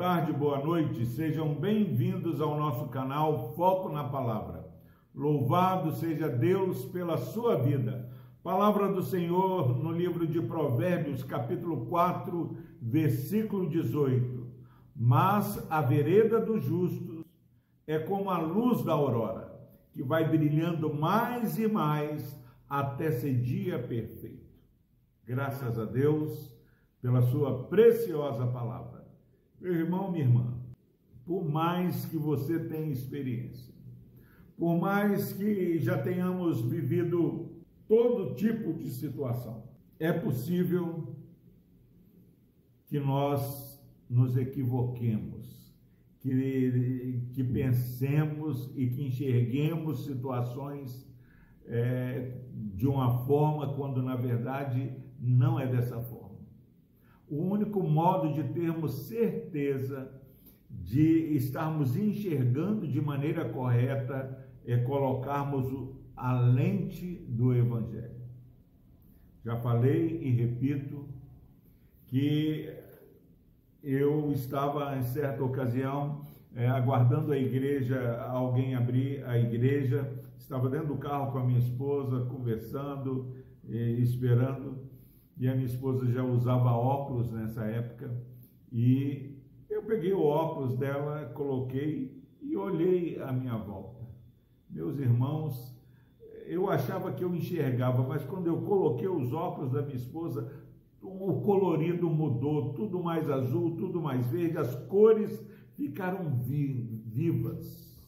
tarde, boa noite. Sejam bem-vindos ao nosso canal Foco na Palavra. Louvado seja Deus pela sua vida. Palavra do Senhor no livro de Provérbios, capítulo 4, versículo 18. Mas a vereda dos justos é como a luz da aurora, que vai brilhando mais e mais até ser dia perfeito. Graças a Deus pela sua preciosa palavra. Meu irmão, minha irmã, por mais que você tenha experiência, por mais que já tenhamos vivido todo tipo de situação, é possível que nós nos equivoquemos, que, que pensemos e que enxerguemos situações é, de uma forma quando na verdade não é dessa forma. O único modo de termos certeza de estarmos enxergando de maneira correta é colocarmos a lente do Evangelho. Já falei e repito que eu estava em certa ocasião é, aguardando a igreja, alguém abrir a igreja, estava dentro do carro com a minha esposa, conversando, esperando e a minha esposa já usava óculos nessa época, e eu peguei o óculos dela, coloquei e olhei à minha volta. Meus irmãos, eu achava que eu enxergava, mas quando eu coloquei os óculos da minha esposa, o colorido mudou, tudo mais azul, tudo mais verde, as cores ficaram vivas,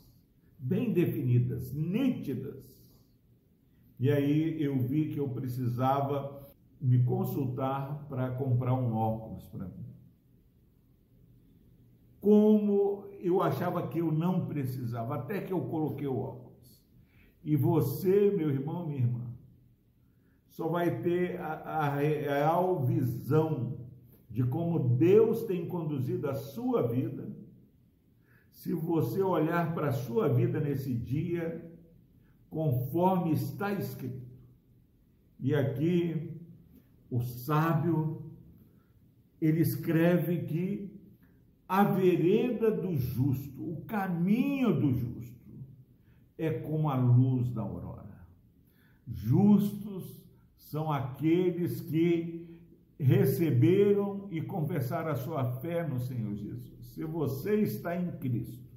bem definidas, nítidas. E aí eu vi que eu precisava me consultar para comprar um óculos para mim. Como eu achava que eu não precisava, até que eu coloquei o óculos. E você, meu irmão, minha irmã, só vai ter a, a real visão de como Deus tem conduzido a sua vida, se você olhar para a sua vida nesse dia, conforme está escrito. E aqui o sábio, ele escreve que a vereda do justo, o caminho do justo, é como a luz da aurora. Justos são aqueles que receberam e confessaram a sua fé no Senhor Jesus. Se você está em Cristo,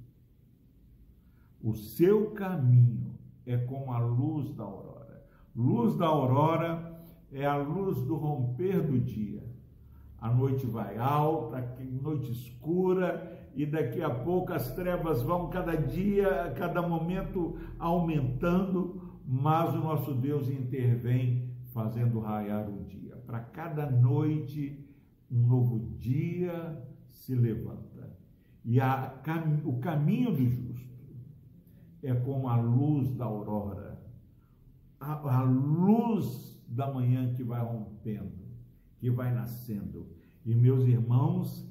o seu caminho é como a luz da aurora. Luz da aurora é a luz do romper do dia. A noite vai alta, noite escura, e daqui a pouco as trevas vão cada dia, cada momento aumentando, mas o nosso Deus intervém fazendo raiar o dia. Para cada noite, um novo dia se levanta. E a, o caminho do justo é como a luz da aurora, a, a luz da manhã que vai rompendo, que vai nascendo. E meus irmãos,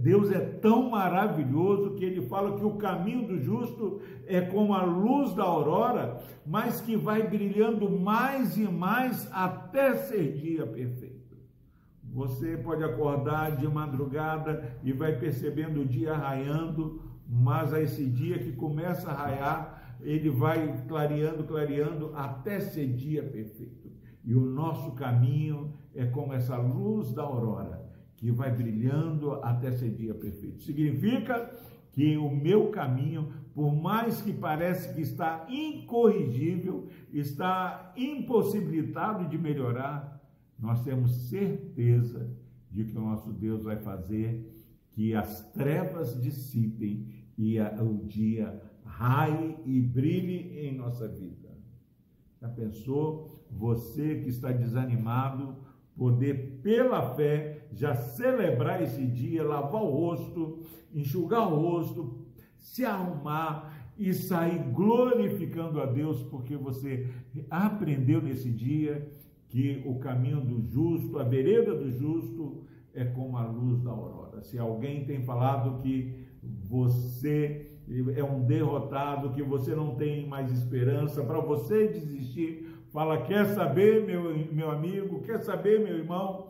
Deus é tão maravilhoso que ele fala que o caminho do justo é como a luz da aurora, mas que vai brilhando mais e mais até ser dia perfeito. Você pode acordar de madrugada e vai percebendo o dia raiando, mas a esse dia que começa a raiar, ele vai clareando, clareando até ser dia perfeito. E o nosso caminho é como essa luz da aurora, que vai brilhando até ser dia perfeito. Significa que o meu caminho, por mais que pareça que está incorrigível, está impossibilitado de melhorar, nós temos certeza de que o nosso Deus vai fazer que as trevas dissipem e o dia raie e brilhe em nossa vida. Pensou você que está desanimado, poder pela fé já celebrar esse dia, lavar o rosto, enxugar o rosto, se arrumar e sair glorificando a Deus, porque você aprendeu nesse dia que o caminho do justo, a vereda do justo é como a luz da aurora. Se alguém tem falado que você é um derrotado, que você não tem mais esperança, para você desistir, fala: quer saber, meu, meu amigo, quer saber, meu irmão,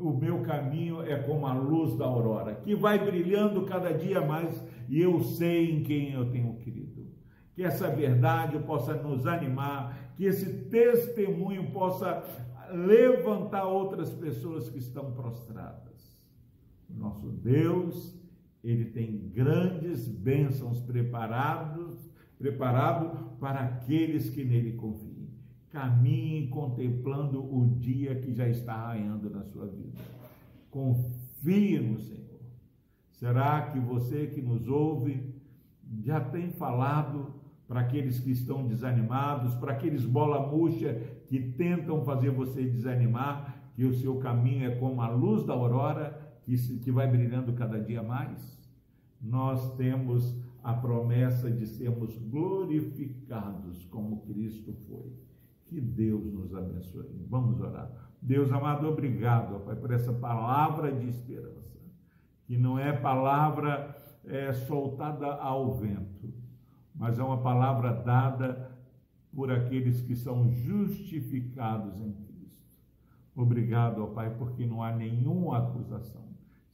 o meu caminho é como a luz da aurora, que vai brilhando cada dia mais e eu sei em quem eu tenho crido. Que essa verdade possa nos animar, que esse testemunho possa levantar outras pessoas que estão prostradas. Nosso Deus, ele tem grandes bênçãos preparados, preparado para aqueles que nele confiam. Caminhe contemplando o dia que já está raiando na sua vida. Confie no Senhor. Será que você que nos ouve já tem falado para aqueles que estão desanimados, para aqueles bola murcha que tentam fazer você desanimar, que o seu caminho é como a luz da aurora que, vai brilhando cada dia mais? Nós temos a promessa de sermos glorificados como Cristo foi. Que Deus nos abençoe. Vamos orar. Deus amado, obrigado, Pai, por essa palavra de esperança, que não é palavra é, soltada ao vento, mas é uma palavra dada por aqueles que são justificados em Cristo. Obrigado, Pai, porque não há nenhuma acusação.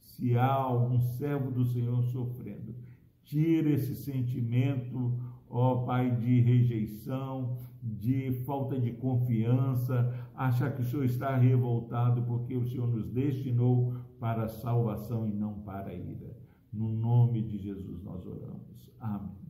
Se há algum servo do Senhor sofrendo, tira esse sentimento, ó Pai, de rejeição, de falta de confiança, achar que o Senhor está revoltado porque o Senhor nos destinou para a salvação e não para a ira. No nome de Jesus nós oramos. Amém.